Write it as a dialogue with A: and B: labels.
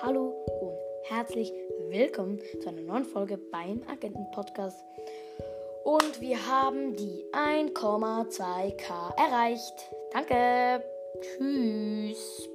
A: Hallo und herzlich willkommen zu einer neuen Folge beim Agenten-Podcast. Und wir haben die 1,2k erreicht. Danke. Tschüss.